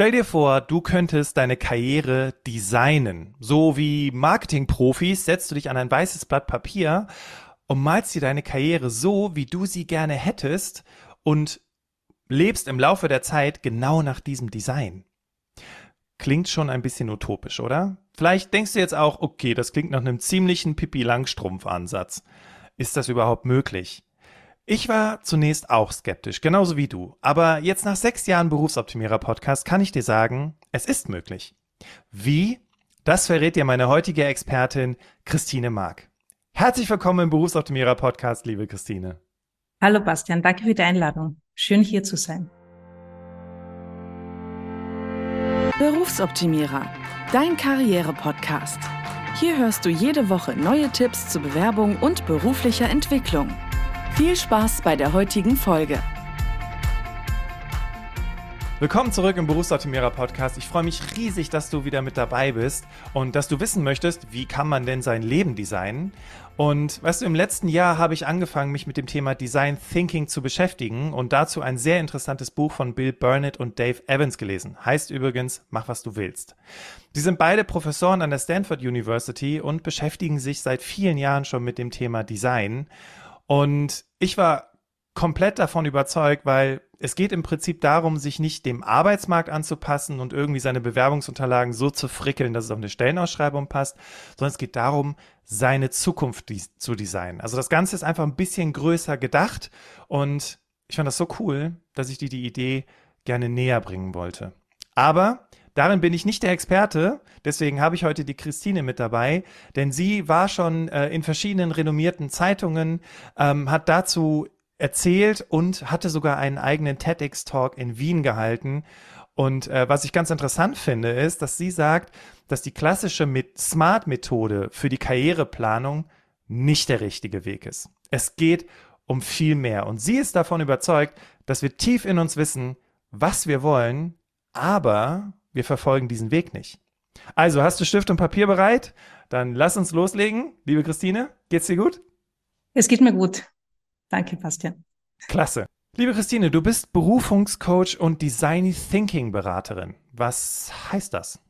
Stell dir vor, du könntest deine Karriere designen. So wie Marketingprofis setzt du dich an ein weißes Blatt Papier und malst dir deine Karriere so, wie du sie gerne hättest und lebst im Laufe der Zeit genau nach diesem Design. Klingt schon ein bisschen utopisch, oder? Vielleicht denkst du jetzt auch, okay, das klingt nach einem ziemlichen Pippi Langstrumpf Ansatz. Ist das überhaupt möglich? Ich war zunächst auch skeptisch, genauso wie du. Aber jetzt nach sechs Jahren Berufsoptimierer Podcast kann ich dir sagen, es ist möglich. Wie? Das verrät dir meine heutige Expertin Christine Mark. Herzlich willkommen im Berufsoptimierer Podcast, liebe Christine. Hallo Bastian, danke für die Einladung. Schön hier zu sein. Berufsoptimierer, dein Karriere-Podcast. Hier hörst du jede Woche neue Tipps zur Bewerbung und beruflicher Entwicklung. Viel Spaß bei der heutigen Folge. Willkommen zurück im Berufsoptimierer Podcast. Ich freue mich riesig, dass du wieder mit dabei bist und dass du wissen möchtest, wie kann man denn sein Leben designen. Und weißt du, im letzten Jahr habe ich angefangen, mich mit dem Thema Design Thinking zu beschäftigen und dazu ein sehr interessantes Buch von Bill Burnett und Dave Evans gelesen. Heißt übrigens, mach was du willst. Sie sind beide Professoren an der Stanford University und beschäftigen sich seit vielen Jahren schon mit dem Thema Design. Und ich war komplett davon überzeugt, weil es geht im Prinzip darum, sich nicht dem Arbeitsmarkt anzupassen und irgendwie seine Bewerbungsunterlagen so zu frickeln, dass es auf eine Stellenausschreibung passt, sondern es geht darum, seine Zukunft zu designen. Also das Ganze ist einfach ein bisschen größer gedacht und ich fand das so cool, dass ich dir die Idee gerne näher bringen wollte. Aber Darin bin ich nicht der Experte, deswegen habe ich heute die Christine mit dabei, denn sie war schon äh, in verschiedenen renommierten Zeitungen, ähm, hat dazu erzählt und hatte sogar einen eigenen TEDx-Talk in Wien gehalten. Und äh, was ich ganz interessant finde, ist, dass sie sagt, dass die klassische Smart-Methode für die Karriereplanung nicht der richtige Weg ist. Es geht um viel mehr. Und sie ist davon überzeugt, dass wir tief in uns wissen, was wir wollen, aber wir verfolgen diesen Weg nicht. Also, hast du Stift und Papier bereit? Dann lass uns loslegen. Liebe Christine, geht's dir gut? Es geht mir gut. Danke, Bastian. Klasse. Liebe Christine, du bist Berufungscoach und Design Thinking Beraterin. Was heißt das?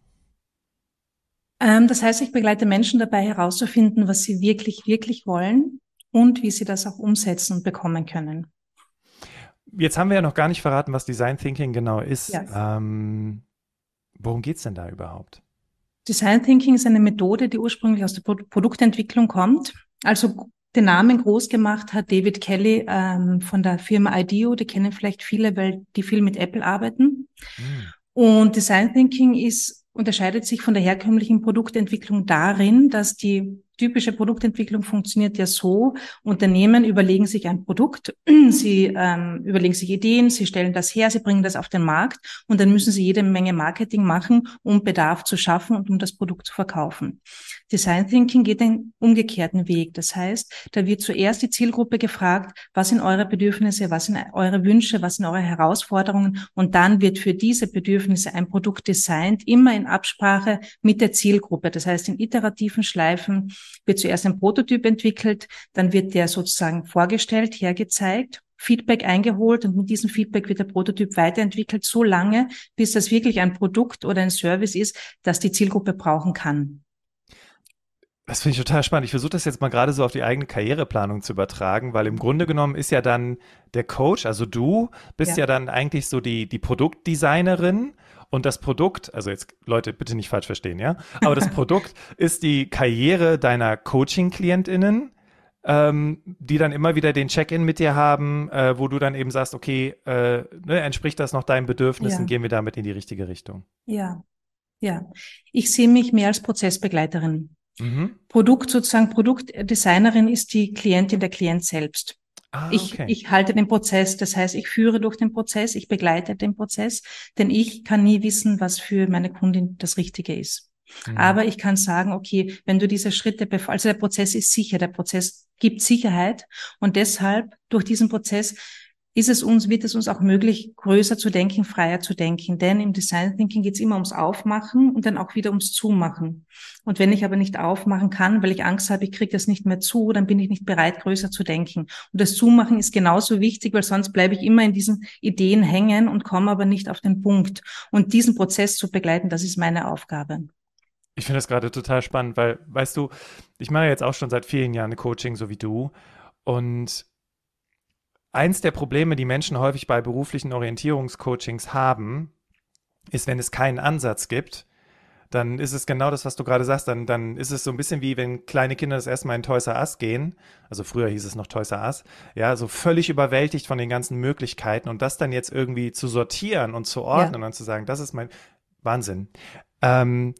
Ähm, das heißt, ich begleite Menschen dabei herauszufinden, was sie wirklich, wirklich wollen und wie sie das auch umsetzen und bekommen können. Jetzt haben wir ja noch gar nicht verraten, was Design Thinking genau ist. Ja. Ähm, worum geht es denn da überhaupt? Design Thinking ist eine Methode, die ursprünglich aus der Produktentwicklung kommt. Also den Namen groß gemacht hat David Kelly ähm, von der Firma IDEO. Die kennen vielleicht viele, weil die viel mit Apple arbeiten. Mhm. Und Design Thinking ist, unterscheidet sich von der herkömmlichen Produktentwicklung darin, dass die typische Produktentwicklung funktioniert ja so, Unternehmen überlegen sich ein Produkt, sie ähm, überlegen sich Ideen, sie stellen das her, sie bringen das auf den Markt und dann müssen sie jede Menge Marketing machen, um Bedarf zu schaffen und um das Produkt zu verkaufen. Design Thinking geht den umgekehrten Weg. Das heißt, da wird zuerst die Zielgruppe gefragt, was sind eure Bedürfnisse, was sind eure Wünsche, was sind eure Herausforderungen und dann wird für diese Bedürfnisse ein Produkt designt, immer in Absprache mit der Zielgruppe. Das heißt, in iterativen Schleifen wird zuerst ein Prototyp entwickelt, dann wird der sozusagen vorgestellt, hergezeigt Feedback eingeholt und mit diesem Feedback wird der Prototyp weiterentwickelt, so lange, bis das wirklich ein Produkt oder ein Service ist, das die Zielgruppe brauchen kann. Das finde ich total spannend. Ich versuche das jetzt mal gerade so auf die eigene Karriereplanung zu übertragen, weil im Grunde genommen ist ja dann der Coach, also du bist ja, ja dann eigentlich so die, die Produktdesignerin und das Produkt, also jetzt Leute, bitte nicht falsch verstehen, ja, aber das Produkt ist die Karriere deiner Coaching-KlientInnen, ähm, die dann immer wieder den Check-in mit dir haben, äh, wo du dann eben sagst, okay, äh, ne, entspricht das noch deinen Bedürfnissen, ja. gehen wir damit in die richtige Richtung. Ja, ja. Ich sehe mich mehr als Prozessbegleiterin. Mhm. Produkt sozusagen, Produktdesignerin ist die Klientin, der Klient selbst. Ah, okay. ich, ich halte den Prozess, das heißt, ich führe durch den Prozess, ich begleite den Prozess, denn ich kann nie wissen, was für meine Kundin das Richtige ist. Mhm. Aber ich kann sagen, okay, wenn du diese Schritte, also der Prozess ist sicher, der Prozess gibt Sicherheit und deshalb durch diesen Prozess ist es uns, wird es uns auch möglich, größer zu denken, freier zu denken. Denn im Design Thinking geht es immer ums Aufmachen und dann auch wieder ums Zumachen. Und wenn ich aber nicht aufmachen kann, weil ich Angst habe, ich kriege das nicht mehr zu, dann bin ich nicht bereit, größer zu denken. Und das Zumachen ist genauso wichtig, weil sonst bleibe ich immer in diesen Ideen hängen und komme aber nicht auf den Punkt. Und diesen Prozess zu begleiten, das ist meine Aufgabe. Ich finde das gerade total spannend, weil, weißt du, ich mache jetzt auch schon seit vielen Jahren Coaching, so wie du. Und eins der Probleme, die Menschen häufig bei beruflichen Orientierungscoachings haben, ist, wenn es keinen Ansatz gibt, dann ist es genau das, was du gerade sagst. Dann, dann ist es so ein bisschen wie, wenn kleine Kinder das erste Mal in Toys R Us gehen. Also früher hieß es noch Toys R Us. Ja, so völlig überwältigt von den ganzen Möglichkeiten und das dann jetzt irgendwie zu sortieren und zu ordnen ja. und zu sagen, das ist mein Wahnsinn. Ähm,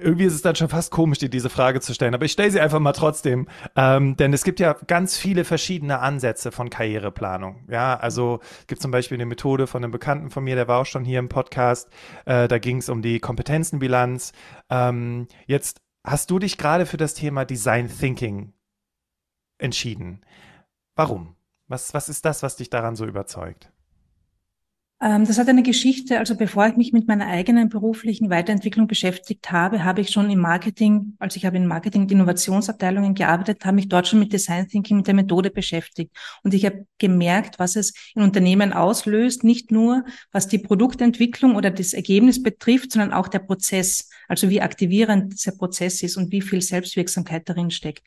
irgendwie ist es dann schon fast komisch, dir diese Frage zu stellen, aber ich stelle sie einfach mal trotzdem. Ähm, denn es gibt ja ganz viele verschiedene Ansätze von Karriereplanung. Ja, also gibt zum Beispiel eine Methode von einem Bekannten von mir, der war auch schon hier im Podcast. Äh, da ging es um die Kompetenzenbilanz. Ähm, jetzt hast du dich gerade für das Thema Design Thinking entschieden. Warum? Was, was ist das, was dich daran so überzeugt? Ähm, das hat eine Geschichte, also bevor ich mich mit meiner eigenen beruflichen Weiterentwicklung beschäftigt habe, habe ich schon im Marketing, also ich habe in Marketing- und Innovationsabteilungen gearbeitet, habe mich dort schon mit Design Thinking, mit der Methode beschäftigt. Und ich habe gemerkt, was es in Unternehmen auslöst, nicht nur was die Produktentwicklung oder das Ergebnis betrifft, sondern auch der Prozess, also wie aktivierend dieser Prozess ist und wie viel Selbstwirksamkeit darin steckt.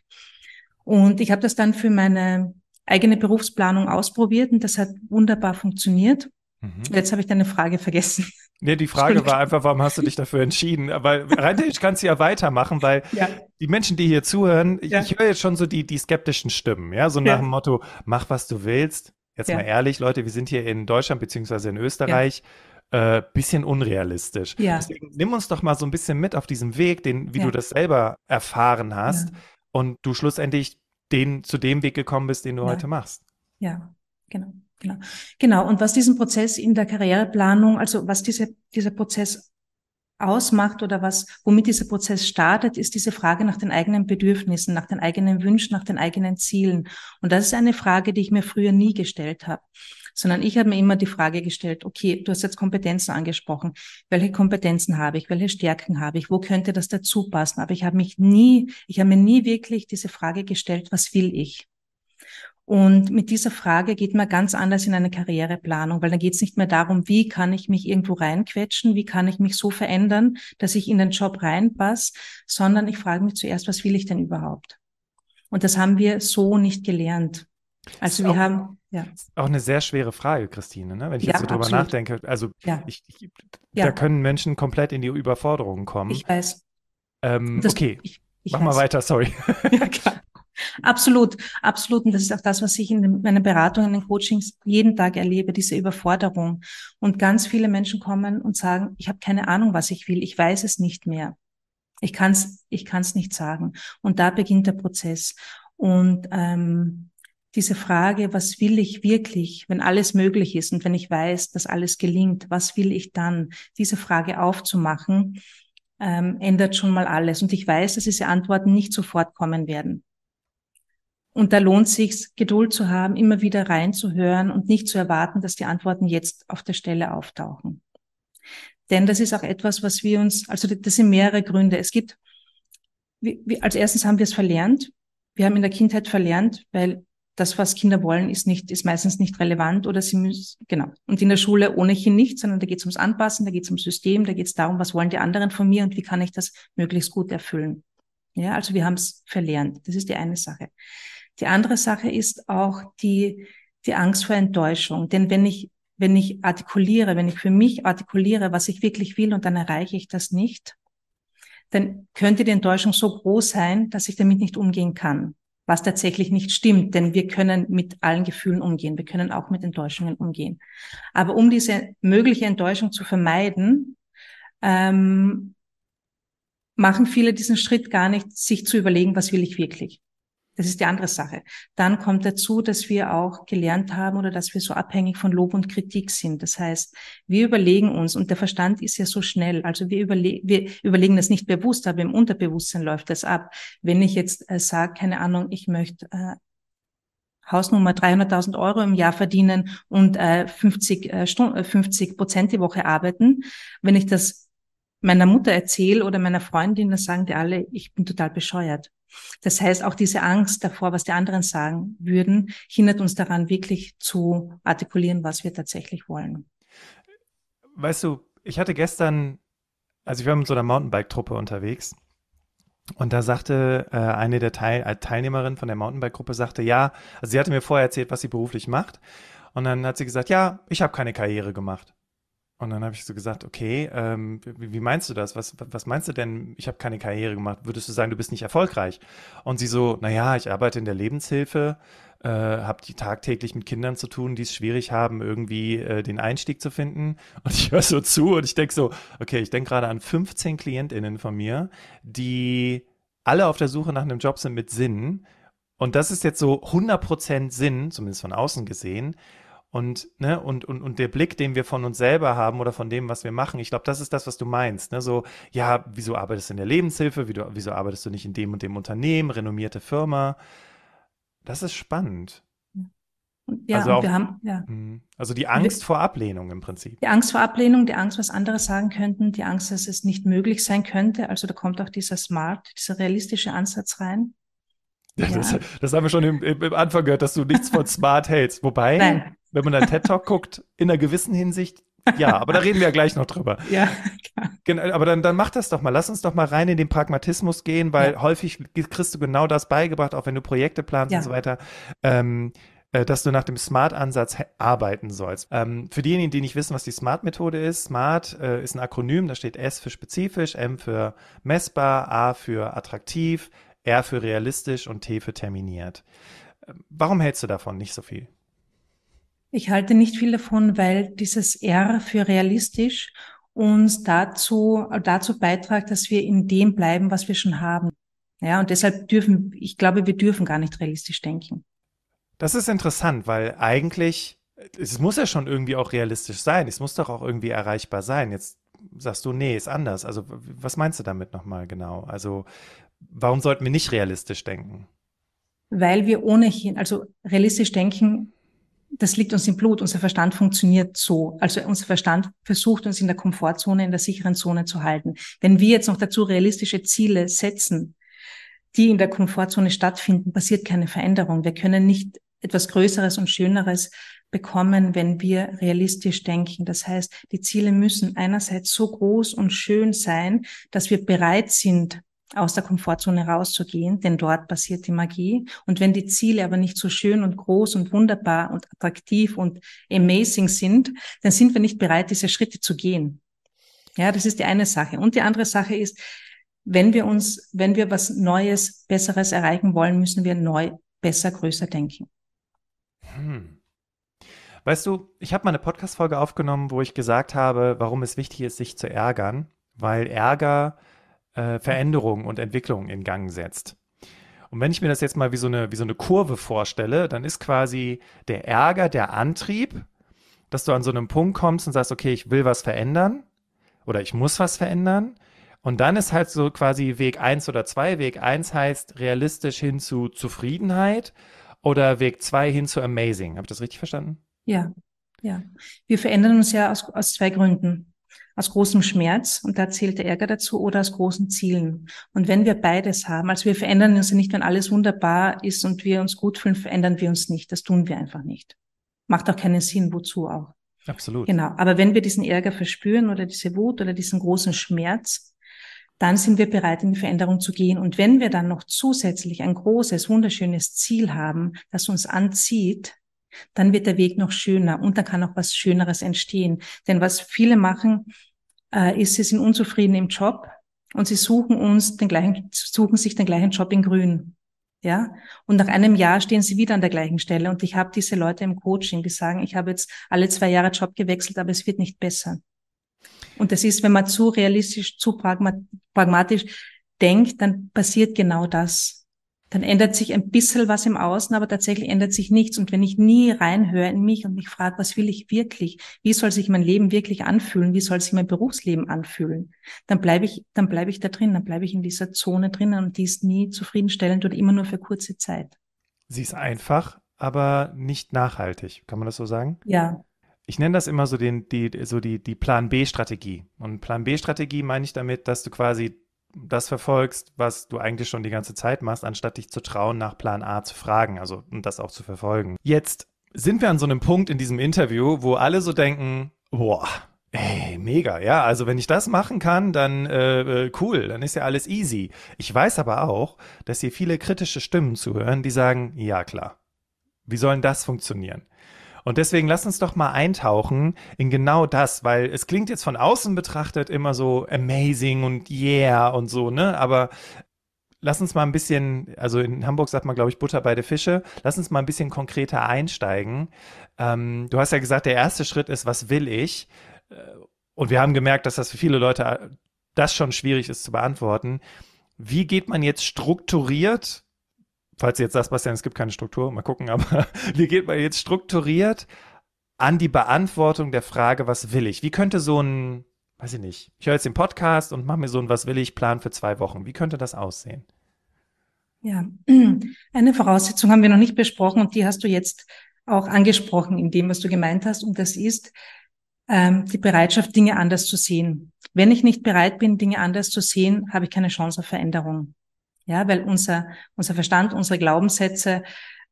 Und ich habe das dann für meine eigene Berufsplanung ausprobiert und das hat wunderbar funktioniert. Mhm. Jetzt habe ich deine Frage vergessen. Nee, die Frage war einfach, warum hast du dich dafür entschieden? Weil rein theoretisch kannst du ja weitermachen, weil ja. die Menschen, die hier zuhören, ja. ich höre jetzt schon so die, die skeptischen Stimmen, ja, so nach ja. dem Motto, mach was du willst. Jetzt mal ehrlich, Leute, wir sind hier in Deutschland beziehungsweise in Österreich. Äh, bisschen unrealistisch. Ja. Deswegen nimm uns doch mal so ein bisschen mit auf diesem Weg, den, wie du das selber erfahren hast und du schlussendlich den, zu dem Weg gekommen bist, den du heute machst. Ja, genau. Genau. Genau. Und was diesen Prozess in der Karriereplanung, also was diese, dieser Prozess ausmacht oder was, womit dieser Prozess startet, ist diese Frage nach den eigenen Bedürfnissen, nach den eigenen Wünschen, nach den eigenen Zielen. Und das ist eine Frage, die ich mir früher nie gestellt habe, sondern ich habe mir immer die Frage gestellt, okay, du hast jetzt Kompetenzen angesprochen. Welche Kompetenzen habe ich? Welche Stärken habe ich? Wo könnte das dazu passen? Aber ich habe mich nie, ich habe mir nie wirklich diese Frage gestellt, was will ich? Und mit dieser Frage geht man ganz anders in eine Karriereplanung, weil dann geht es nicht mehr darum, wie kann ich mich irgendwo reinquetschen, wie kann ich mich so verändern, dass ich in den Job reinpasse, sondern ich frage mich zuerst, was will ich denn überhaupt? Und das haben wir so nicht gelernt. Also wir auch, haben ja. Auch eine sehr schwere Frage, Christine, ne? wenn ich ja, jetzt so drüber absolut. nachdenke. Also ja. ich, ich, da können Menschen komplett in die Überforderung kommen. Ich weiß. Ähm, das, okay, ich, ich mach weiß. mal weiter, sorry. Ja, klar. Absolut, absolut. Und das ist auch das, was ich in meinen Beratungen, in den Coachings jeden Tag erlebe, diese Überforderung. Und ganz viele Menschen kommen und sagen, ich habe keine Ahnung, was ich will, ich weiß es nicht mehr. Ich kann es ich kann's nicht sagen. Und da beginnt der Prozess. Und ähm, diese Frage, was will ich wirklich, wenn alles möglich ist und wenn ich weiß, dass alles gelingt, was will ich dann, diese Frage aufzumachen, ähm, ändert schon mal alles. Und ich weiß, dass diese Antworten nicht sofort kommen werden. Und da lohnt sich Geduld zu haben, immer wieder reinzuhören und nicht zu erwarten, dass die Antworten jetzt auf der Stelle auftauchen. Denn das ist auch etwas, was wir uns, also das sind mehrere Gründe. Es gibt, wie, wie, als erstes haben wir es verlernt. Wir haben in der Kindheit verlernt, weil das, was Kinder wollen, ist nicht, ist meistens nicht relevant oder sie müssen, genau. Und in der Schule ohnehin nicht, sondern da geht es ums Anpassen, da geht es ums System, da geht es darum, was wollen die anderen von mir und wie kann ich das möglichst gut erfüllen. Ja, also wir haben es verlernt. Das ist die eine Sache. Die andere Sache ist auch die, die Angst vor Enttäuschung. Denn wenn ich, wenn ich artikuliere, wenn ich für mich artikuliere, was ich wirklich will und dann erreiche ich das nicht, dann könnte die Enttäuschung so groß sein, dass ich damit nicht umgehen kann. Was tatsächlich nicht stimmt, denn wir können mit allen Gefühlen umgehen. Wir können auch mit Enttäuschungen umgehen. Aber um diese mögliche Enttäuschung zu vermeiden, ähm, machen viele diesen Schritt gar nicht, sich zu überlegen, was will ich wirklich. Das ist die andere Sache. Dann kommt dazu, dass wir auch gelernt haben oder dass wir so abhängig von Lob und Kritik sind. Das heißt, wir überlegen uns, und der Verstand ist ja so schnell, also wir, überle wir überlegen das nicht bewusst, aber im Unterbewusstsein läuft das ab. Wenn ich jetzt äh, sage, keine Ahnung, ich möchte äh, Hausnummer 300.000 Euro im Jahr verdienen und äh, 50, äh, Stunden, 50 Prozent die Woche arbeiten. Wenn ich das meiner Mutter erzähle oder meiner Freundin, dann sagen die alle, ich bin total bescheuert. Das heißt, auch diese Angst davor, was die anderen sagen würden, hindert uns daran, wirklich zu artikulieren, was wir tatsächlich wollen. Weißt du, ich hatte gestern, also ich war mit so einer Mountainbike-Truppe unterwegs und da sagte äh, eine der Teil äh, Teilnehmerinnen von der Mountainbike-Gruppe, sagte, ja, also sie hatte mir vorher erzählt, was sie beruflich macht. Und dann hat sie gesagt, ja, ich habe keine Karriere gemacht. Und dann habe ich so gesagt, okay, ähm, wie, wie, meinst du das? Was, was meinst du denn, ich habe keine Karriere gemacht? Würdest du sagen, du bist nicht erfolgreich? Und sie so, naja, ich arbeite in der Lebenshilfe, äh, habe die tagtäglich mit Kindern zu tun, die es schwierig haben, irgendwie äh, den Einstieg zu finden. Und ich höre so zu und ich denke so, okay, ich denke gerade an 15 KlientInnen von mir, die alle auf der Suche nach einem Job sind mit Sinn. Und das ist jetzt so 100% Sinn, zumindest von außen gesehen. Und, ne, und, und, und der Blick, den wir von uns selber haben oder von dem, was wir machen, ich glaube, das ist das, was du meinst. Ne? So, ja, wieso arbeitest du in der Lebenshilfe? Wieso, wieso arbeitest du nicht in dem und dem Unternehmen, renommierte Firma? Das ist spannend. Ja, also auch, wir haben, ja. Mhm. Also die Angst vor Ablehnung im Prinzip. Die Angst vor Ablehnung, die Angst, was andere sagen könnten, die Angst, dass es nicht möglich sein könnte. Also da kommt auch dieser Smart, dieser realistische Ansatz rein. Ja. Das, das, haben wir schon im, im, Anfang gehört, dass du nichts von Smart hältst. Wobei, Nein wenn man dann TED Talk guckt, in einer gewissen Hinsicht, ja, aber da reden wir ja gleich noch drüber. Ja, klar. Genau, aber dann, dann mach das doch mal. Lass uns doch mal rein in den Pragmatismus gehen, weil ja. häufig kriegst du genau das beigebracht, auch wenn du Projekte planst ja. und so weiter. Ähm, äh, dass du nach dem Smart-Ansatz arbeiten sollst. Ähm, für diejenigen, die nicht wissen, was die Smart-Methode ist, Smart äh, ist ein Akronym, da steht S für spezifisch, M für messbar, A für attraktiv, R für realistisch und T für terminiert. Ähm, warum hältst du davon nicht so viel? Ich halte nicht viel davon, weil dieses R für realistisch uns dazu, dazu beitragt, dass wir in dem bleiben, was wir schon haben. Ja, und deshalb dürfen, ich glaube, wir dürfen gar nicht realistisch denken. Das ist interessant, weil eigentlich, es muss ja schon irgendwie auch realistisch sein. Es muss doch auch irgendwie erreichbar sein. Jetzt sagst du, nee, ist anders. Also, was meinst du damit nochmal genau? Also, warum sollten wir nicht realistisch denken? Weil wir ohnehin, also realistisch denken das liegt uns im Blut. Unser Verstand funktioniert so. Also unser Verstand versucht uns in der Komfortzone, in der sicheren Zone zu halten. Wenn wir jetzt noch dazu realistische Ziele setzen, die in der Komfortzone stattfinden, passiert keine Veränderung. Wir können nicht etwas Größeres und Schöneres bekommen, wenn wir realistisch denken. Das heißt, die Ziele müssen einerseits so groß und schön sein, dass wir bereit sind, aus der Komfortzone rauszugehen, denn dort passiert die Magie. Und wenn die Ziele aber nicht so schön und groß und wunderbar und attraktiv und amazing sind, dann sind wir nicht bereit, diese Schritte zu gehen. Ja, das ist die eine Sache. Und die andere Sache ist, wenn wir uns, wenn wir was Neues, Besseres erreichen wollen, müssen wir neu, besser, größer denken. Hm. Weißt du, ich habe mal eine Podcast-Folge aufgenommen, wo ich gesagt habe, warum es wichtig ist, sich zu ärgern, weil Ärger äh, Veränderung und Entwicklung in Gang setzt. Und wenn ich mir das jetzt mal wie so, eine, wie so eine Kurve vorstelle, dann ist quasi der Ärger der Antrieb, dass du an so einem Punkt kommst und sagst, okay, ich will was verändern oder ich muss was verändern. Und dann ist halt so quasi Weg 1 oder 2. Weg 1 heißt realistisch hin zu Zufriedenheit oder Weg 2 hin zu Amazing. Habe ich das richtig verstanden? Ja, ja. Wir verändern uns ja aus, aus zwei Gründen aus großem Schmerz, und da zählt der Ärger dazu, oder aus großen Zielen. Und wenn wir beides haben, also wir verändern uns ja nicht, wenn alles wunderbar ist und wir uns gut fühlen, verändern wir uns nicht. Das tun wir einfach nicht. Macht auch keinen Sinn, wozu auch. Absolut. Genau. Aber wenn wir diesen Ärger verspüren oder diese Wut oder diesen großen Schmerz, dann sind wir bereit, in die Veränderung zu gehen. Und wenn wir dann noch zusätzlich ein großes, wunderschönes Ziel haben, das uns anzieht, dann wird der Weg noch schöner und dann kann auch was Schöneres entstehen. Denn was viele machen, äh, ist, sie sind unzufrieden im Job und sie suchen uns den gleichen, suchen sich den gleichen Job in Grün. Ja, und nach einem Jahr stehen sie wieder an der gleichen Stelle. Und ich habe diese Leute im Coaching, die sagen, ich habe jetzt alle zwei Jahre Job gewechselt, aber es wird nicht besser. Und das ist, wenn man zu realistisch, zu pragmatisch denkt, dann passiert genau das dann ändert sich ein bisschen was im Außen, aber tatsächlich ändert sich nichts. Und wenn ich nie reinhöre in mich und mich frage, was will ich wirklich? Wie soll sich mein Leben wirklich anfühlen? Wie soll sich mein Berufsleben anfühlen? Dann bleibe ich, dann bleibe ich da drin, dann bleibe ich in dieser Zone drinnen und die ist nie zufriedenstellend oder immer nur für kurze Zeit. Sie ist einfach, aber nicht nachhaltig. Kann man das so sagen? Ja. Ich nenne das immer so, den, die, so die, die Plan B-Strategie. Und Plan B-Strategie meine ich damit, dass du quasi das verfolgst, was du eigentlich schon die ganze Zeit machst, anstatt dich zu trauen, nach Plan A zu fragen, also und das auch zu verfolgen. Jetzt sind wir an so einem Punkt in diesem Interview, wo alle so denken, boah, Ey, mega, ja. Also wenn ich das machen kann, dann äh, äh, cool, dann ist ja alles easy. Ich weiß aber auch, dass hier viele kritische Stimmen zuhören, die sagen, ja klar, wie soll denn das funktionieren? Und deswegen lass uns doch mal eintauchen in genau das, weil es klingt jetzt von außen betrachtet immer so amazing und yeah und so, ne? Aber lass uns mal ein bisschen, also in Hamburg sagt man, glaube ich, Butter bei der Fische. Lass uns mal ein bisschen konkreter einsteigen. Ähm, du hast ja gesagt, der erste Schritt ist, was will ich? Äh, und wir haben gemerkt, dass das für viele Leute äh, das schon schwierig ist zu beantworten. Wie geht man jetzt strukturiert falls du jetzt sagst, Bastian, es gibt keine Struktur, mal gucken, aber wie geht man jetzt strukturiert an die Beantwortung der Frage, was will ich? Wie könnte so ein, weiß ich nicht, ich höre jetzt den Podcast und mache mir so ein Was will ich Plan für zwei Wochen. Wie könnte das aussehen? Ja, eine Voraussetzung haben wir noch nicht besprochen und die hast du jetzt auch angesprochen in dem, was du gemeint hast. Und das ist ähm, die Bereitschaft, Dinge anders zu sehen. Wenn ich nicht bereit bin, Dinge anders zu sehen, habe ich keine Chance auf Veränderung. Ja, weil unser, unser Verstand, unsere Glaubenssätze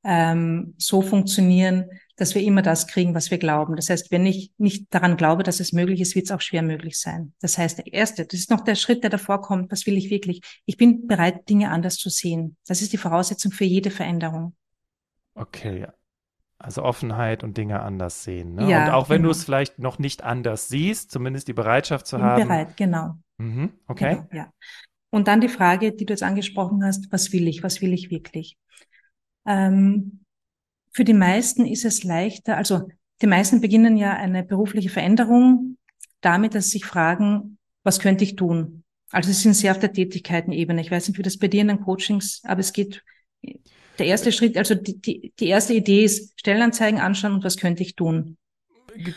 ähm, so funktionieren, dass wir immer das kriegen, was wir glauben. Das heißt, wenn ich nicht daran glaube, dass es möglich ist, wird es auch schwer möglich sein. Das heißt, der erste, das ist noch der Schritt, der davor kommt. Was will ich wirklich? Ich bin bereit, Dinge anders zu sehen. Das ist die Voraussetzung für jede Veränderung. Okay, also Offenheit und Dinge anders sehen. Ne? Ja, und auch wenn genau. du es vielleicht noch nicht anders siehst, zumindest die Bereitschaft zu Bin haben. bereit, genau. Mhm, okay. Genau, ja. Und dann die Frage, die du jetzt angesprochen hast, was will ich, was will ich wirklich? Ähm, für die meisten ist es leichter, also die meisten beginnen ja eine berufliche Veränderung damit, dass sie sich fragen, was könnte ich tun? Also sie sind sehr auf der Tätigkeitenebene. Ich weiß nicht, wie das bei dir in den Coachings, aber es geht, der erste Schritt, also die, die, die erste Idee ist, Stellenanzeigen anschauen und was könnte ich tun?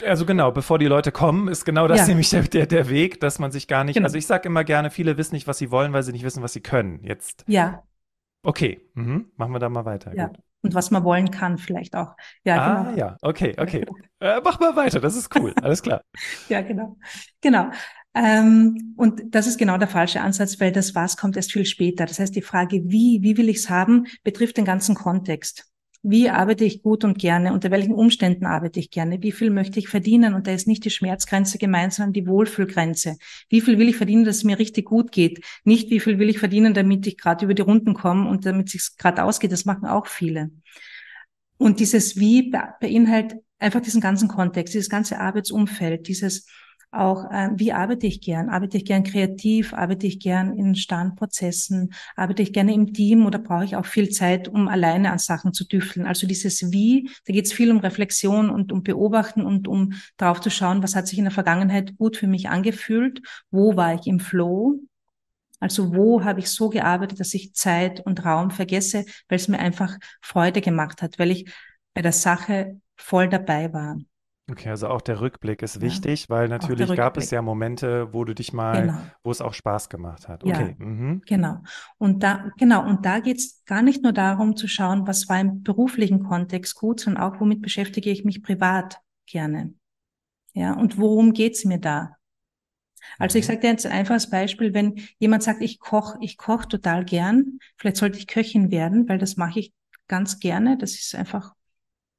Also genau, bevor die Leute kommen, ist genau das Ja. nämlich der, der, der Weg, dass man sich gar nicht, Genau. also ich sage immer gerne, viele wissen nicht, was sie wollen, weil sie nicht wissen, was sie können. Jetzt, Ja, okay, mhm. machen wir da mal weiter. ja. Gut. Und was man wollen kann vielleicht auch. Ja, ah, genau. ja, okay, okay. Äh, mach mal weiter, das ist cool, alles klar. Ja, genau. Genau. Ähm, und das ist genau der falsche Ansatz, weil das Was kommt erst viel später. Das heißt, die Frage, wie, wie will ich es haben, betrifft den ganzen Kontext. Wie arbeite ich gut und gerne? Unter welchen Umständen arbeite ich gerne? Wie viel möchte ich verdienen? Und da ist nicht die Schmerzgrenze gemeint, sondern die Wohlfühlgrenze. Wie viel will ich verdienen, dass es mir richtig gut geht? Nicht, wie viel will ich verdienen, damit ich gerade über die Runden komme und damit es sich gerade ausgeht. Das machen auch viele. Und dieses Wie be- beinhaltet einfach diesen ganzen Kontext, dieses ganze Arbeitsumfeld, dieses auch, äh, wie arbeite ich gern? Arbeite ich gern kreativ? Arbeite ich gern in starren Prozessen? Arbeite ich gerne im Team oder brauche ich auch viel Zeit, um alleine an Sachen zu düfteln? Also dieses Wie, da geht es viel um Reflexion und um Beobachten und um drauf zu schauen, was hat sich in der Vergangenheit gut für mich angefühlt? Wo war ich im Flow? Also wo habe ich so gearbeitet, dass ich Zeit und Raum vergesse, weil es mir einfach Freude gemacht hat, weil ich bei der Sache voll dabei war. Okay, also auch der Rückblick ist Ja, wichtig, weil natürlich gab es Rückblick. ja Momente, wo du dich mal, Genau. wo es auch Spaß gemacht hat. Ja. Okay, mhm. Genau. Und da, genau, und da geht's gar nicht nur darum zu schauen, was war im beruflichen Kontext gut, sondern auch, womit beschäftige ich mich privat gerne. Ja, und worum geht's mir da? Also ich Mhm. sage dir jetzt ein einfaches Beispiel, wenn jemand sagt, ich koche, ich koche total gern, vielleicht sollte ich Köchin werden, weil das mache ich ganz gerne, das ist einfach,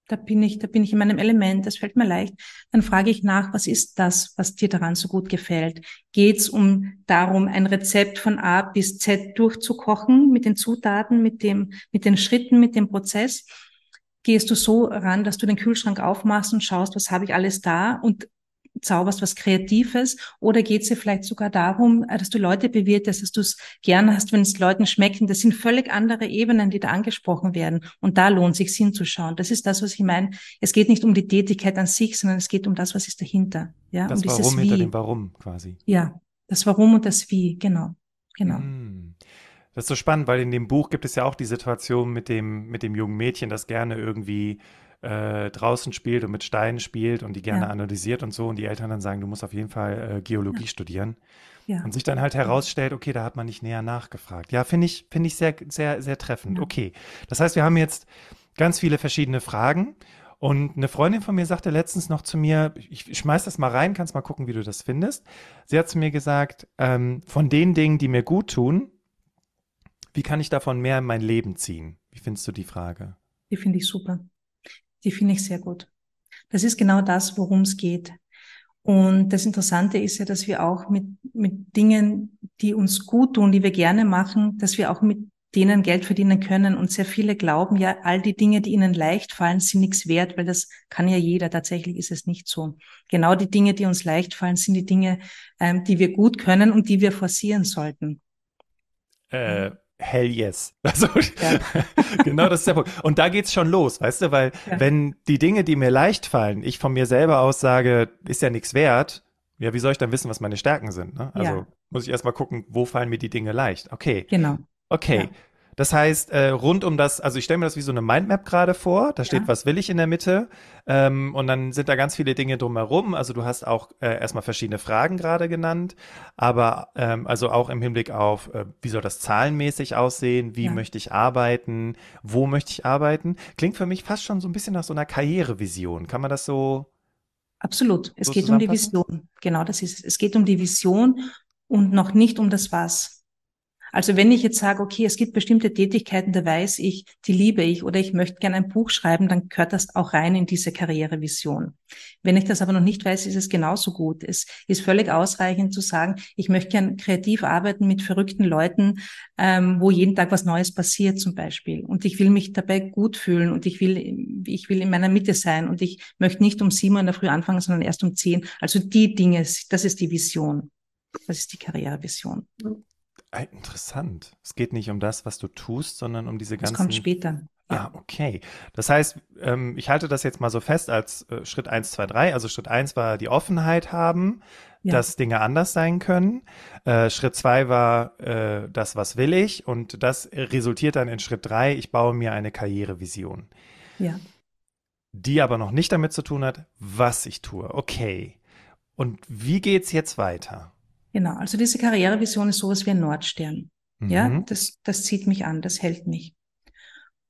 da bin ich, da bin ich in meinem Element, das fällt mir leicht, dann frage ich nach, was ist das, was dir daran so gut gefällt? Geht's um darum, ein Rezept von A bis Z durchzukochen mit den Zutaten, mit dem, mit den Schritten, mit dem Prozess? Gehst du so ran, dass du den Kühlschrank aufmachst und schaust, was habe ich alles da und zauberst was Kreatives? Oder geht es dir vielleicht sogar darum, äh, dass du Leute bewirtest, dass du es gerne hast, wenn es Leuten schmeckt? Und das sind völlig andere Ebenen, die da angesprochen werden. Und da lohnt sich hinzuschauen. Das ist das, was ich meine. Es geht nicht um die Tätigkeit an sich, sondern es geht um das, was ist dahinter. Ja, Das um dieses Warum hinter Wie. dem Warum quasi. Ja, das Warum und das Wie. Genau, genau. Mm. Das ist so spannend, weil in dem Buch gibt es ja auch die Situation mit dem, mit dem jungen Mädchen, das gerne irgendwie äh, draußen spielt und mit Steinen spielt und die gerne Ja. analysiert und so und die Eltern dann sagen, du musst auf jeden Fall äh, Geologie studieren Ja, und sich dann halt herausstellt, okay, da hat man nicht näher nachgefragt. Ja, finde ich, finde ich sehr, sehr, sehr treffend. Ja. Okay. Das heißt, wir haben jetzt ganz viele verschiedene Fragen. Und eine Freundin von mir sagte letztens noch zu mir, ich schmeiß das mal rein, kannst mal gucken, wie du das findest. Sie hat zu mir gesagt, ähm, von den Dingen, die mir gut tun, wie kann ich davon mehr in mein Leben ziehen? Wie findest du die Frage? Die finde ich super. Die finde ich sehr gut. Das ist genau das, worum es geht. Und das Interessante ist ja, dass wir auch mit, mit Dingen, die uns gut tun, die wir gerne machen, dass wir auch mit denen Geld verdienen können. Und sehr viele glauben ja, all die Dinge, die ihnen leicht fallen, sind nichts wert, weil das kann ja jeder. Tatsächlich ist es nicht so. Genau die Dinge, die uns leicht fallen, sind die Dinge, ähm, die wir gut können und die wir forcieren sollten. Äh, hell yes. Also, ja. genau das ist der Punkt. Und da geht's schon los, weißt du, weil ja. wenn die Dinge, die mir leicht fallen, ich von mir selber aus sage, ist ja nichts wert, ja, wie soll ich dann wissen, was meine Stärken sind? Ne? Also ja. muss ich erstmal gucken, wo fallen mir die Dinge leicht. Okay. Genau. Okay. Das heißt, äh, rund um das, also ich stelle mir das wie so eine Mindmap gerade vor. Da steht, ja. was will ich in der Mitte. Ähm, und dann sind da ganz viele Dinge drumherum. Also du hast auch äh, erstmal verschiedene Fragen gerade genannt, aber ähm, also auch im Hinblick auf, äh, wie soll das zahlenmäßig aussehen, wie ja. möchte ich arbeiten, wo möchte ich arbeiten. Klingt für mich fast schon so ein bisschen nach so einer Karrierevision. Kann man das so? Absolut. Es so geht um die Vision. Genau, das ist es. Es geht um die Vision und noch nicht um das Was. Also wenn ich jetzt sage, okay, es gibt bestimmte Tätigkeiten, da weiß ich, die liebe ich oder ich möchte gerne ein Buch schreiben, dann gehört das auch rein in diese Karrierevision. Wenn ich das aber noch nicht weiß, ist es genauso gut. Es ist völlig ausreichend zu sagen, ich möchte gerne kreativ arbeiten mit verrückten Leuten, ähm, wo jeden Tag was Neues passiert zum Beispiel. Und ich will mich dabei gut fühlen und ich will, ich will in meiner Mitte sein und ich möchte nicht um sieben Uhr in der Früh anfangen, sondern erst um zehn. Also die Dinge, das ist die Vision. Das ist die Karrierevision. Ah, interessant. Es geht nicht um das, was du tust, sondern um diese ganzen. Das kommt später. Ah, okay. Das heißt, ähm, ich halte das jetzt mal so fest als äh, Schritt eins, zwei, drei. Also Schritt eins war die Offenheit haben, ja. dass Dinge anders sein können. Äh, Schritt zwei war äh, das, was will ich. Und das resultiert dann in Schritt drei, ich baue mir eine Karrierevision. Ja. Die aber noch nicht damit zu tun hat, was ich tue. Okay. Und wie geht's jetzt weiter? Genau, also diese Karrierevision ist sowas wie ein Nordstern. Mhm. Ja, das, das zieht mich an, das hält mich.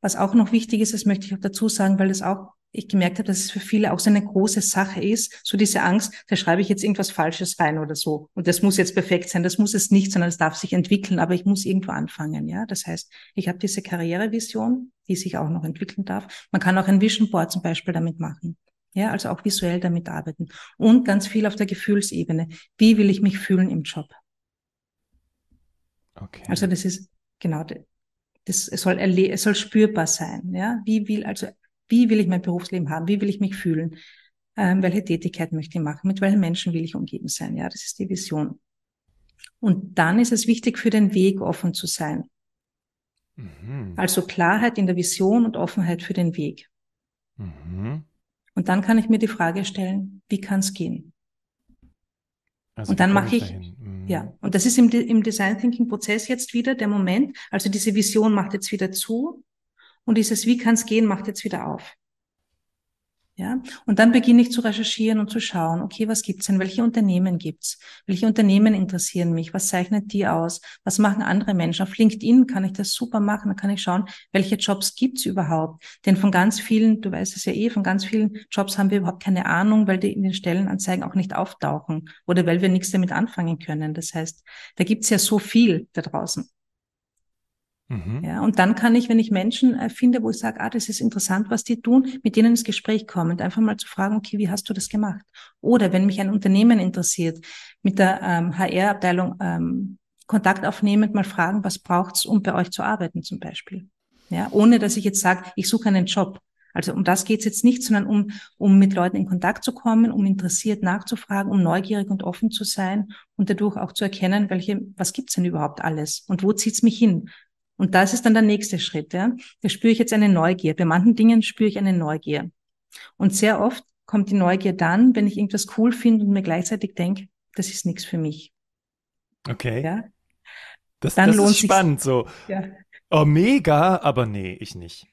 Was auch noch wichtig ist, das möchte ich auch dazu sagen, weil das auch, ich gemerkt habe, dass es für viele auch so eine große Sache ist, so diese Angst, da schreibe ich jetzt irgendwas Falsches rein oder so. Und das muss jetzt perfekt sein, das muss es nicht, sondern es darf sich entwickeln, aber ich muss irgendwo anfangen, ja. Das heißt, ich habe diese Karrierevision, die sich auch noch entwickeln darf. Man kann auch ein Vision Board zum Beispiel damit machen. Ja, also auch visuell damit arbeiten. Und ganz viel auf der Gefühlsebene. Wie will ich mich fühlen im Job? Okay. Also das ist, genau, das es soll, es soll spürbar sein. Ja, wie will, also, wie will ich mein Berufsleben haben? Wie will ich mich fühlen? Ähm, welche Tätigkeit möchte ich machen? Mit welchen Menschen will ich umgeben sein? Ja, das ist die Vision. Und dann ist es wichtig, für den Weg offen zu sein. Mhm. Also Klarheit in der Vision und Offenheit für den Weg. Mhm. Und dann kann ich mir die Frage stellen, wie kann es gehen? Also und dann mache ich, mhm. ja, und das ist im, im Design Thinking Prozess jetzt wieder der Moment. Also diese Vision macht jetzt wieder zu und dieses Wie kann es gehen macht jetzt wieder auf. Ja, und dann beginne ich zu recherchieren und zu schauen, okay, was gibt's denn? Welche Unternehmen gibt's? Welche Unternehmen interessieren mich? Was zeichnet die aus? Was machen andere Menschen? Auf LinkedIn kann ich das super machen. Da kann ich schauen, welche Jobs gibt's überhaupt? Denn von ganz vielen, du weißt es ja eh, von ganz vielen Jobs haben wir überhaupt keine Ahnung, weil die in den Stellenanzeigen auch nicht auftauchen oder weil wir nichts damit anfangen können. Das heißt, da gibt's ja so viel da draußen. Mhm. Ja, und dann kann ich, wenn ich Menschen äh, finde, wo ich sage, ah, das ist interessant, was die tun, mit denen ins Gespräch kommen und einfach mal zu fragen, okay, wie hast du das gemacht? Oder wenn mich ein Unternehmen interessiert, mit der ähm, HR-Abteilung ähm, Kontakt aufnehmend mal fragen, was braucht's, um bei euch zu arbeiten zum Beispiel. Ja, ohne dass ich jetzt sage, ich suche einen Job. Also um das geht's jetzt nicht, sondern um, um mit Leuten in Kontakt zu kommen, um interessiert nachzufragen, um neugierig und offen zu sein und dadurch auch zu erkennen, welche, was gibt's denn überhaupt alles und wo zieht's mich hin? Und das ist dann der nächste Schritt. Ja? Da spüre ich jetzt eine Neugier. Bei manchen Dingen spüre ich eine Neugier. Und sehr oft kommt die Neugier dann, wenn ich irgendwas cool finde und mir gleichzeitig denke, das ist nichts für mich. Okay. Ja? Das, dann das lohnt ist spannend so. Ja. Oh, mega, aber nee, ich nicht.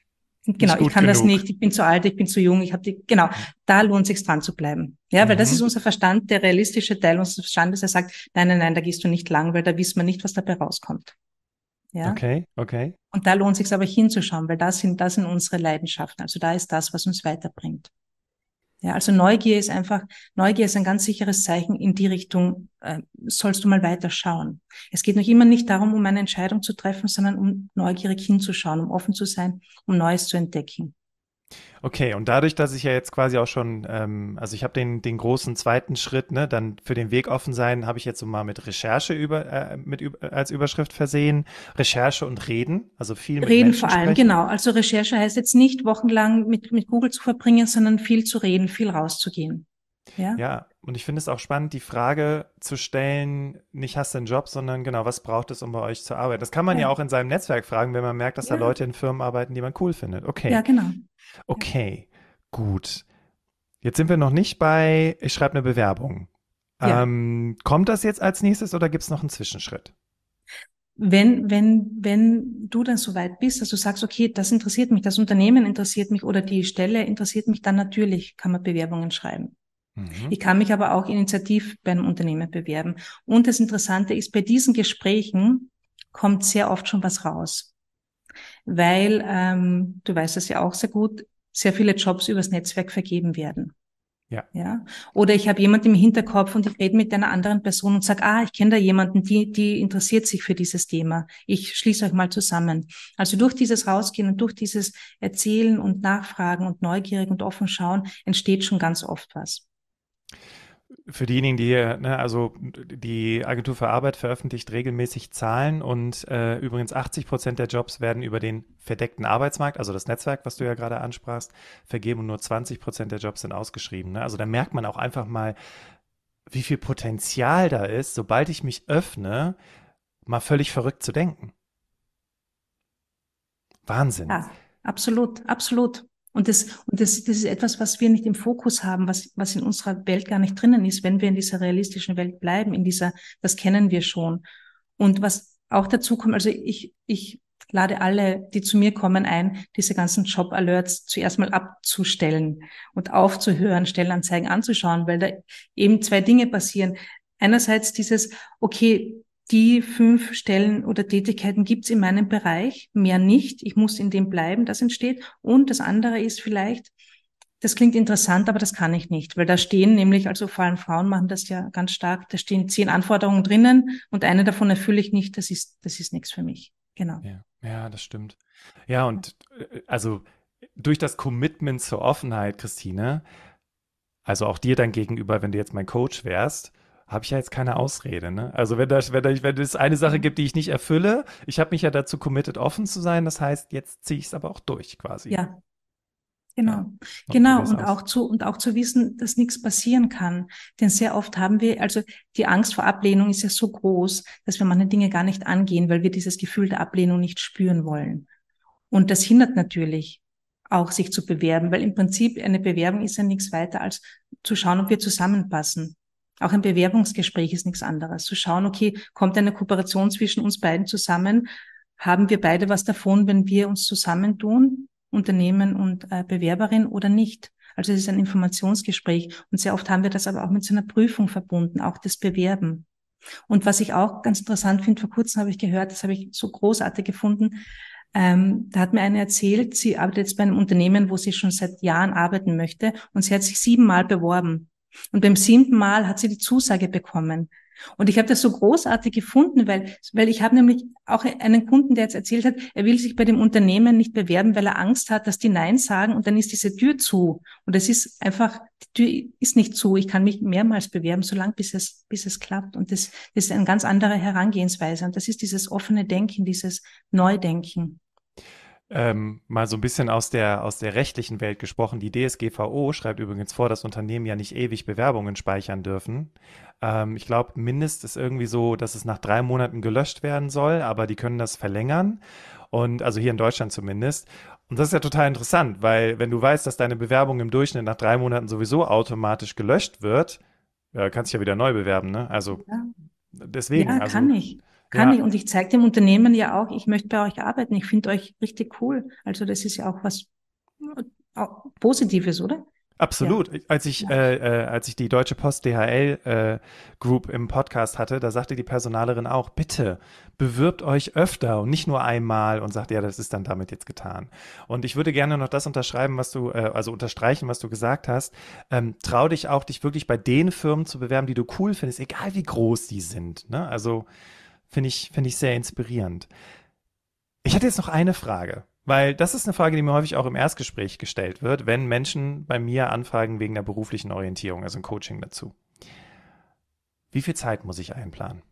Genau, nicht ich kann genug. das nicht, ich bin zu alt, ich bin zu jung, ich habe die, genau, da lohnt sich dran zu bleiben. Ja, mhm. weil das mhm. ist unser Verstand, der realistische Teil unseres Verstandes, der sagt, nein, nein, nein, da gehst du nicht lang, weil da wissen wir nicht, was dabei rauskommt. Ja? Okay, okay. Und da lohnt sich aber hinzuschauen, weil das sind, das sind unsere Leidenschaften. Also da ist das, was uns weiterbringt. Ja, also Neugier ist einfach, Neugier ist ein ganz sicheres Zeichen in die Richtung, äh, sollst du mal weiter schauen. Es geht noch immer nicht darum, um eine Entscheidung zu treffen, sondern um neugierig hinzuschauen, um offen zu sein, um Neues zu entdecken. Okay, und dadurch, dass ich ja jetzt quasi auch schon, ähm, also ich habe den, den großen zweiten Schritt, ne, dann für den Weg offen sein, habe ich jetzt so mal mit Recherche über, äh, mit, äh, als Überschrift versehen. Recherche und Reden, also viel mit Reden Menschen vor allem, sprechen. genau. Also Recherche heißt jetzt nicht wochenlang mit, mit Google zu verbringen, sondern viel zu reden, viel rauszugehen. Ja. Ja, und ich finde es auch spannend, die Frage zu stellen, nicht hast du einen Job, sondern genau, was braucht es, um bei euch zu arbeiten? Das kann man ja, Ja. auch in seinem Netzwerk fragen, wenn man merkt, dass da Ja. Leute in Firmen arbeiten, die man cool findet. Okay. Ja, genau. Okay, gut. Jetzt sind wir noch nicht bei, ich schreibe eine Bewerbung. Ja. Ähm, kommt das jetzt als nächstes oder gibt es noch einen Zwischenschritt? Wenn, wenn, wenn du dann so weit bist, dass du sagst, okay, das interessiert mich, das Unternehmen interessiert mich oder die Stelle interessiert mich, dann natürlich kann man Bewerbungen schreiben. Mhm. Ich kann mich aber auch initiativ bei einem Unternehmen bewerben. Und das Interessante ist, bei diesen Gesprächen kommt sehr oft schon was raus. Weil, ähm, du weißt das ja auch sehr gut, sehr viele Jobs übers Netzwerk vergeben werden. Ja. Ja. Oder ich habe jemanden im Hinterkopf und ich rede mit einer anderen Person und sage, ah, ich kenne da jemanden, die, die interessiert sich für dieses Thema. Ich schließe euch mal zusammen. Also durch dieses Rausgehen und durch dieses Erzählen und Nachfragen und neugierig und offen schauen entsteht schon ganz oft was. Für diejenigen, die, ne, also die Agentur für Arbeit veröffentlicht regelmäßig Zahlen und äh, übrigens 80 Prozent der Jobs werden über den verdeckten Arbeitsmarkt, also das Netzwerk, was du ja gerade ansprachst, vergeben und nur 20 Prozent der Jobs sind ausgeschrieben. Ne? Also da merkt man auch einfach mal, wie viel Potenzial da ist, sobald ich mich öffne, mal völlig verrückt zu denken. Wahnsinn. Ja, absolut, absolut. Und das, und das, das ist etwas, was wir nicht im Fokus haben, was, was in unserer Welt gar nicht drinnen ist, wenn wir in dieser realistischen Welt bleiben, in dieser, das kennen wir schon. Und was auch dazu kommt, also ich, ich lade alle, die zu mir kommen, ein, diese ganzen Job-Alerts zuerst mal abzustellen und aufzuhören, Stellenanzeigen anzuschauen, weil da eben zwei Dinge passieren. Einerseits dieses, okay, die fünf Stellen oder Tätigkeiten gibt's in meinem Bereich, mehr nicht. Ich muss in dem bleiben, das entsteht. Und das andere ist vielleicht, das klingt interessant, aber das kann ich nicht, weil da stehen nämlich, also vor allem Frauen machen das ja ganz stark, da stehen zehn Anforderungen drinnen und eine davon erfülle ich nicht, das ist, das ist nichts für mich. Genau. Ja, ja, das stimmt. Ja, und äh, also durch das Commitment zur Offenheit, Christine, also auch dir dann gegenüber, wenn du jetzt mein Coach wärst, habe ich ja jetzt keine Ausrede. Ne? Also wenn das, wenn, das, wenn es eine Sache gibt, die ich nicht erfülle, ich habe mich ja dazu committed, offen zu sein. Das heißt, jetzt ziehe ich es aber auch durch quasi. Ja. Genau. Ja, Genau. Und aus. auch zu, und auch zu wissen, dass nichts passieren kann. Denn sehr oft haben wir, also die Angst vor Ablehnung ist ja so groß, dass wir manche Dinge gar nicht angehen, weil wir dieses Gefühl der Ablehnung nicht spüren wollen. Und das hindert natürlich auch, sich zu bewerben, weil im Prinzip eine Bewerbung ist ja nichts weiter als zu schauen, ob wir zusammenpassen. Auch ein Bewerbungsgespräch ist nichts anderes. Zu schauen, okay, kommt eine Kooperation zwischen uns beiden zusammen? Haben wir beide was davon, wenn wir uns zusammentun, Unternehmen und äh, Bewerberin oder nicht? Also es ist ein Informationsgespräch. Und sehr oft haben wir das aber auch mit so einer Prüfung verbunden, auch das Bewerben. Und was ich auch ganz interessant finde, vor kurzem habe ich gehört, das habe ich so großartig gefunden, ähm, da hat mir eine erzählt, sie arbeitet jetzt bei einem Unternehmen, wo sie schon seit Jahren arbeiten möchte und sie hat sich siebenmal beworben. Und beim siebten Mal hat sie die Zusage bekommen. Und ich habe das so großartig gefunden, weil, weil ich habe nämlich auch einen Kunden, der jetzt erzählt hat, er will sich bei dem Unternehmen nicht bewerben, weil er Angst hat, dass die Nein sagen und dann ist diese Tür zu. Und es ist einfach, die Tür ist nicht zu. Ich kann mich mehrmals bewerben, solange bis es, bis es klappt. Und das, das ist eine ganz andere Herangehensweise. Und das ist dieses offene Denken, dieses Neudenken. Ähm, mal so ein bisschen aus der, aus der rechtlichen Welt gesprochen. Die DSGVO schreibt übrigens vor, dass Unternehmen ja nicht ewig Bewerbungen speichern dürfen. Ähm, ich glaube, Mindest ist irgendwie so, dass es nach drei Monaten gelöscht werden soll, aber die können das verlängern. Und also hier in Deutschland zumindest. Und das ist ja total interessant, weil wenn du weißt, dass deine Bewerbung im Durchschnitt nach drei Monaten sowieso automatisch gelöscht wird, ja, kannst dich ja wieder neu bewerben, ne? Also Ja. deswegen. Ja, also, kann ich. Kann ja. ich. Und ich zeige dem Unternehmen ja auch, ich möchte bei euch arbeiten. Ich finde euch richtig cool. Also das ist ja auch was äh, auch Positives, oder? Absolut. Ja. Als ich, äh, äh, als ich die Deutsche Post DHL äh, Group im Podcast hatte, da sagte die Personalerin auch, bitte bewirbt euch öfter und nicht nur einmal und sagt, ja, das ist dann damit jetzt getan. Und ich würde gerne noch das unterschreiben, was du, äh, also unterstreichen, was du gesagt hast. Ähm, trau dich auch, dich wirklich bei den Firmen zu bewerben, die du cool findest, egal wie groß die sind. Ne? Also finde ich, finde ich sehr inspirierend. Ich hatte jetzt noch eine Frage. Weil das ist eine Frage, die mir häufig auch im Erstgespräch gestellt wird, wenn Menschen bei mir anfragen wegen der beruflichen Orientierung, also ein Coaching dazu. Wie viel Zeit muss ich einplanen?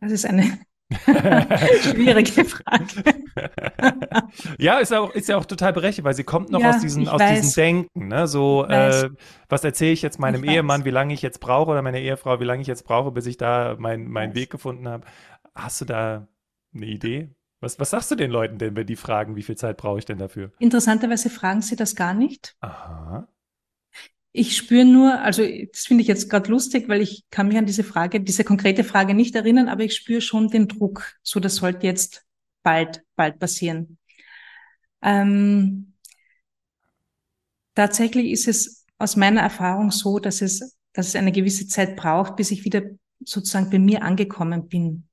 Das ist eine schwierige Frage. ja, ist ja, auch, ist ja auch total berechtigt, weil sie kommt noch ja, aus, diesem, aus diesem Denken. Ne? So, äh, was erzähle ich jetzt meinem ich Ehemann, weiß. wie lange ich jetzt brauche, oder meiner Ehefrau, wie lange ich jetzt brauche, bis ich da meinen mein Weg gefunden habe. Hast du da eine Idee? Was, was sagst du den Leuten denn, wenn die fragen, wie viel Zeit brauche ich denn dafür? Interessanterweise fragen sie das gar nicht. Aha. Ich spüre nur, also das finde ich jetzt gerade lustig, weil ich kann mich an diese Frage, diese konkrete Frage nicht erinnern, aber ich spüre schon den Druck. So, das sollte jetzt bald, bald passieren. Ähm, tatsächlich ist es aus meiner Erfahrung so, dass es, dass es eine gewisse Zeit braucht, bis ich wieder sozusagen bei mir angekommen bin.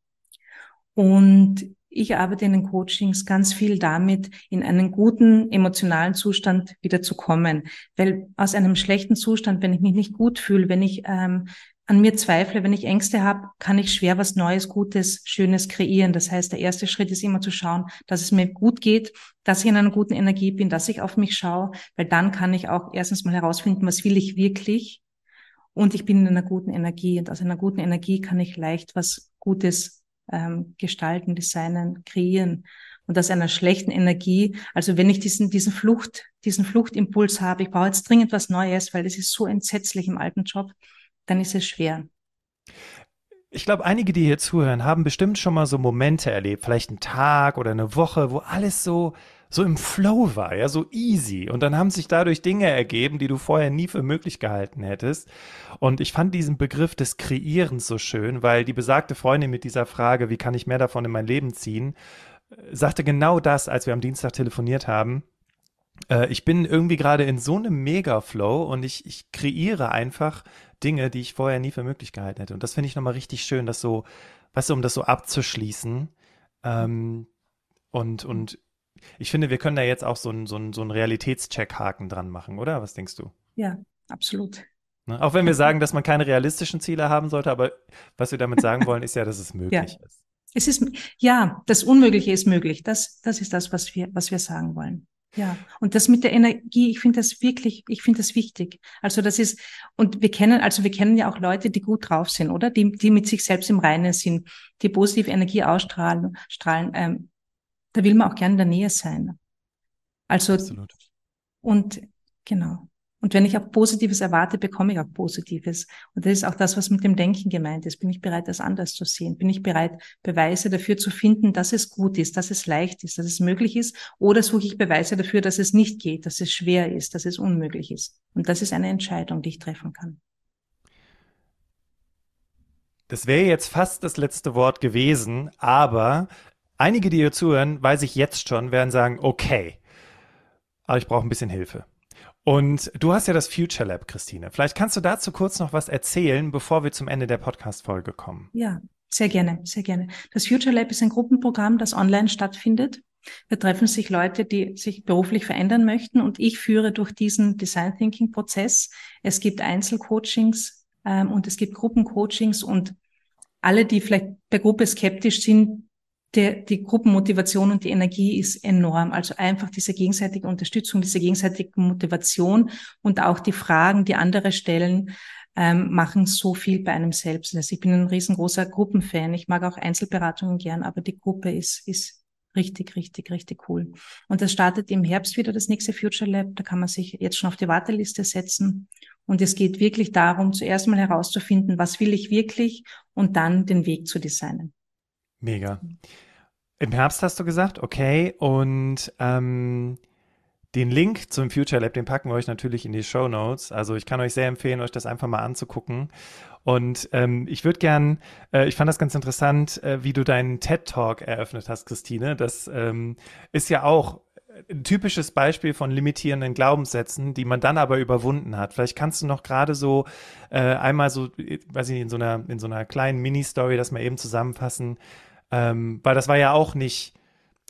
Und ich arbeite in den Coachings ganz viel damit, in einen guten emotionalen Zustand wieder zu kommen. Weil aus einem schlechten Zustand, wenn ich mich nicht gut fühle, wenn ich ähm, an mir zweifle, wenn ich Ängste habe, kann ich schwer was Neues, Gutes, Schönes kreieren. Das heißt, der erste Schritt ist immer zu schauen, dass es mir gut geht, dass ich in einer guten Energie bin, dass ich auf mich schaue, weil dann kann ich auch erstens mal herausfinden, was will ich wirklich und ich bin in einer guten Energie und aus einer guten Energie kann ich leicht was Gutes ähm, gestalten, designen, kreieren. Und aus einer schlechten Energie, also wenn ich diesen, diesen Flucht, diesen Fluchtimpuls habe, ich brauche jetzt dringend was Neues, weil das ist so entsetzlich im alten Job, dann ist es schwer. Ich glaube, einige, die hier zuhören, haben bestimmt schon mal so Momente erlebt, vielleicht einen Tag oder eine Woche, wo alles so so im Flow war, ja, so easy. Und dann haben sich dadurch Dinge ergeben, die du vorher nie für möglich gehalten hättest. Und ich fand diesen Begriff des Kreierens so schön, weil die besagte Freundin mit dieser Frage, wie kann ich mehr davon in mein Leben ziehen, sagte genau das, als wir am Dienstag telefoniert haben. Äh, ich bin irgendwie gerade in so einem Mega-Flow und ich, ich kreiere einfach Dinge, die ich vorher nie für möglich gehalten hätte. Und das finde ich nochmal richtig schön, das so, weißt du, um das so abzuschließen. Ähm, und, und ich finde, wir können da jetzt auch so einen so so einen Realitätscheck-Haken dran machen, oder? Was denkst du? Ja, absolut. Ne? Auch wenn wir sagen, dass man keine realistischen Ziele haben sollte, aber was wir damit sagen wollen, ist ja, dass es möglich ja. ist. Es ist, ja, das Unmögliche ist möglich. Das, das ist das, was wir, was wir sagen wollen. Ja, und das mit der Energie, ich finde das wirklich, ich finde das wichtig. Also das ist, und wir kennen, also wir kennen ja auch Leute, die gut drauf sind, oder? Die, die mit sich selbst im Reinen sind, die positive Energie ausstrahlen, strahlen, ähm, da will man auch gerne in der Nähe sein. Also, Absolut. und genau. Und wenn ich auch Positives erwarte, bekomme ich auch Positives. Und das ist auch das, was mit dem Denken gemeint ist. Bin ich bereit, das anders zu sehen? Bin ich bereit, Beweise dafür zu finden, dass es gut ist, dass es leicht ist, dass es möglich ist? Oder suche ich Beweise dafür, dass es nicht geht, dass es schwer ist, dass es unmöglich ist? Und das ist eine Entscheidung, die ich treffen kann. Das wäre jetzt fast das letzte Wort gewesen, aber Einige, die hier zuhören, weiß ich jetzt schon, werden sagen, okay, aber ich brauche ein bisschen Hilfe. Und du hast ja das Future Lab, Christine. Vielleicht kannst du dazu kurz noch was erzählen, bevor wir zum Ende der Podcast-Folge kommen. Ja, sehr gerne, sehr gerne. Das Future Lab ist ein Gruppenprogramm, das online stattfindet. Da treffen sich Leute, die sich beruflich verändern möchten und ich führe durch diesen Design Thinking Prozess. Es gibt Einzelcoachings ähm, und es gibt Gruppencoachings und alle, die vielleicht der Gruppe skeptisch sind, der, die Gruppenmotivation und die Energie ist enorm. Also einfach diese gegenseitige Unterstützung, diese gegenseitige Motivation und auch die Fragen, die andere stellen, ähm, machen so viel bei einem selbst. Also ich bin ein riesengroßer Gruppenfan. Ich mag auch Einzelberatungen gern, aber die Gruppe ist, ist richtig, richtig, richtig cool. Und das startet im Herbst wieder, das nächste Future Lab. Da kann man sich jetzt schon auf die Warteliste setzen. Und es geht wirklich darum, zuerst mal herauszufinden, was will ich wirklich und dann den Weg zu designen. Mega. Im Herbst hast du gesagt, okay. Und ähm, den Link zum Future Lab, den packen wir euch natürlich in die Show Notes. Also ich kann euch sehr empfehlen, euch das einfach mal anzugucken. Und ähm, ich würde gern, äh, ich fand das ganz interessant, äh, wie du deinen TED Talk eröffnet hast, Christine. Das ähm, ist ja auch ein typisches Beispiel von limitierenden Glaubenssätzen, die man dann aber überwunden hat. Vielleicht kannst du noch gerade so äh, einmal so, weiß ich nicht, in so einer, in so einer kleinen Mini-Story das mal eben zusammenfassen, ähm, weil das war ja auch nicht,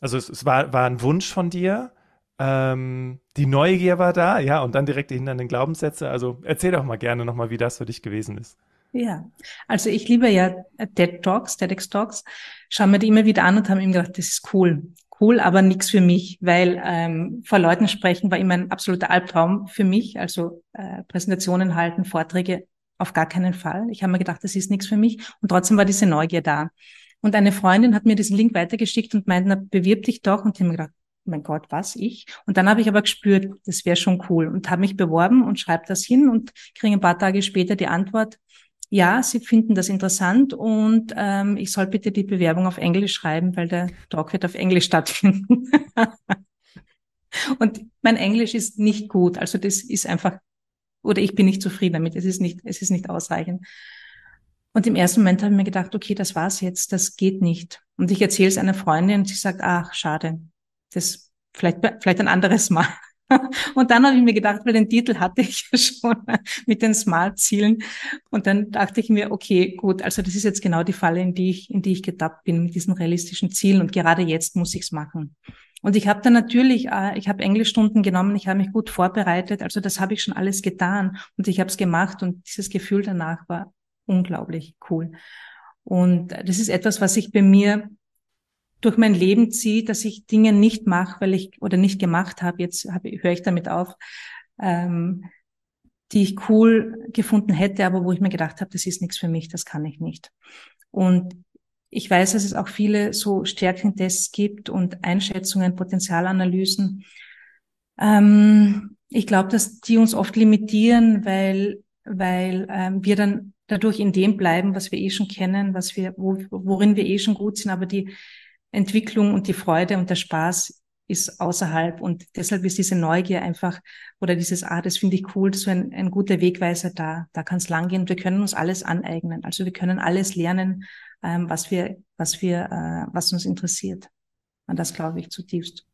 also es, es war, war ein Wunsch von dir, ähm, die Neugier war da, ja, und dann direkt die hindernden Glaubenssätze. Also erzähl doch mal gerne nochmal, wie das für dich gewesen ist. Ja, also ich liebe ja TED Talks, TEDx Talks, schauen mir die immer wieder an und haben ihm gedacht, das ist cool, cool, aber nichts für mich, weil ähm, vor Leuten sprechen war immer ein absoluter Albtraum für mich. Also äh, Präsentationen halten, Vorträge auf gar keinen Fall. Ich habe mir gedacht, das ist nichts für mich und trotzdem war diese Neugier da. Und eine Freundin hat mir diesen Link weitergeschickt und meinte, bewirb dich doch. Und ich habe mir gedacht, mein Gott, was ich? Und dann habe ich aber gespürt, das wäre schon cool und habe mich beworben und schreibe das hin und kriege ein paar Tage später die Antwort, ja, Sie finden das interessant und ähm, ich soll bitte die Bewerbung auf Englisch schreiben, weil der Talk wird auf Englisch stattfinden. und mein Englisch ist nicht gut, also das ist einfach, oder ich bin nicht zufrieden damit, es ist nicht, es ist nicht ausreichend. Und im ersten Moment habe ich mir gedacht, okay, das war's jetzt, das geht nicht. Und ich erzähle es einer Freundin und sie sagt, ach, schade, das vielleicht, vielleicht ein anderes Mal. Und dann habe ich mir gedacht, weil den Titel hatte ich ja schon mit den Smart-Zielen. Und dann dachte ich mir, okay, gut, also das ist jetzt genau die Falle, in die ich, in die ich getappt bin, mit diesen realistischen Zielen. Und gerade jetzt muss ich es machen. Und ich habe dann natürlich, äh, ich habe Englischstunden genommen, ich habe mich gut vorbereitet. Also das habe ich schon alles getan und ich habe es gemacht und dieses Gefühl danach war unglaublich cool. Und das ist etwas, was ich bei mir durch mein Leben zieht, dass ich Dinge nicht mache, weil ich oder nicht gemacht habe, jetzt hab, höre ich damit auf, ähm, die ich cool gefunden hätte, aber wo ich mir gedacht habe, das ist nichts für mich, das kann ich nicht. Und ich weiß, dass es auch viele so Stärkentests gibt und Einschätzungen, Potenzialanalysen. Ähm, ich glaube, dass die uns oft limitieren, weil, weil ähm, wir dann dadurch in dem bleiben, was wir eh schon kennen, was wir, wo, worin wir eh schon gut sind, aber die, Entwicklung und die Freude und der Spaß ist außerhalb. Und deshalb ist diese Neugier einfach oder dieses, ah, das finde ich cool, so ein, ein guter Wegweiser da, da kann es langgehen. Wir können uns alles aneignen. Also wir können alles lernen, ähm, was wir, was wir, äh, was uns interessiert. Und das glaube ich zutiefst.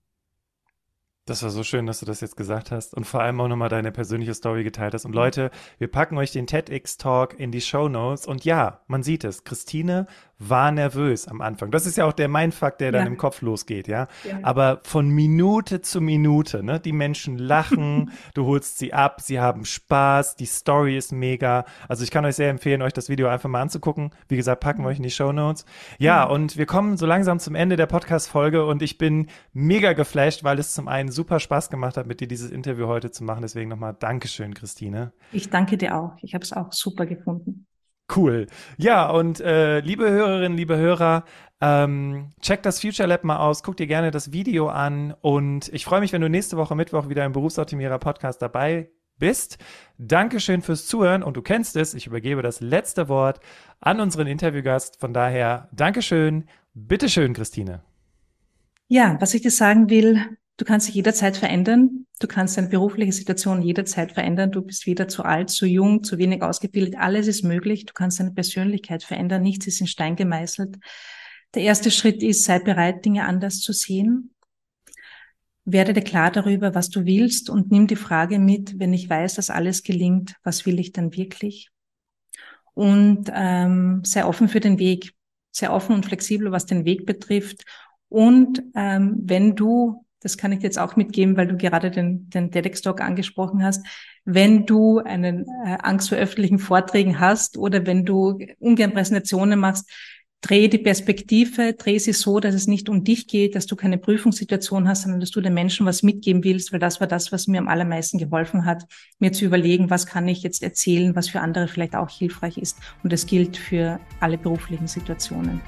Das war so schön, dass du das jetzt gesagt hast und vor allem auch nochmal deine persönliche Story geteilt hast. Und Leute, wir packen euch den TEDx-Talk in die Show Notes. Und ja, man sieht es. Christine war nervös am Anfang. Das ist ja auch der Mindfuck, der dann ja. im Kopf losgeht, ja? ja? Aber von Minute zu Minute, ne? Die Menschen lachen, du holst sie ab, sie haben Spaß, die Story ist mega. Also ich kann euch sehr empfehlen, euch das Video einfach mal anzugucken. Wie gesagt, packen wir euch in die Show Notes. Ja, mhm. und wir kommen so langsam zum Ende der Podcast-Folge und ich bin mega geflasht, weil es zum einen super Spaß gemacht hat, mit dir dieses Interview heute zu machen. Deswegen nochmal Dankeschön, Christine. Ich danke dir auch. Ich habe es auch super gefunden. Cool. Ja, und äh, liebe Hörerinnen, liebe Hörer, ähm, check das Future Lab mal aus, guck dir gerne das Video an und ich freue mich, wenn du nächste Woche Mittwoch wieder im Berufsoptimierer Podcast dabei bist. Dankeschön fürs Zuhören und du kennst es, ich übergebe das letzte Wort an unseren Interviewgast. Von daher, Dankeschön. Bitteschön, Christine. Ja, was ich dir sagen will, Du kannst dich jederzeit verändern. Du kannst deine berufliche Situation jederzeit verändern. Du bist weder zu alt, zu jung, zu wenig ausgebildet. Alles ist möglich. Du kannst deine Persönlichkeit verändern. Nichts ist in Stein gemeißelt. Der erste Schritt ist, sei bereit, Dinge anders zu sehen. Werde dir klar darüber, was du willst und nimm die Frage mit, wenn ich weiß, dass alles gelingt, was will ich dann wirklich? Und ähm, sei offen für den Weg. Sei offen und flexibel, was den Weg betrifft. Und ähm, wenn du das kann ich jetzt auch mitgeben, weil du gerade den, den TEDx-Talk angesprochen hast, wenn du einen äh, Angst vor öffentlichen Vorträgen hast oder wenn du ungern Präsentationen machst, dreh die Perspektive, dreh sie so, dass es nicht um dich geht, dass du keine Prüfungssituation hast, sondern dass du den Menschen was mitgeben willst, weil das war das, was mir am allermeisten geholfen hat, mir zu überlegen, was kann ich jetzt erzählen, was für andere vielleicht auch hilfreich ist. Und das gilt für alle beruflichen Situationen.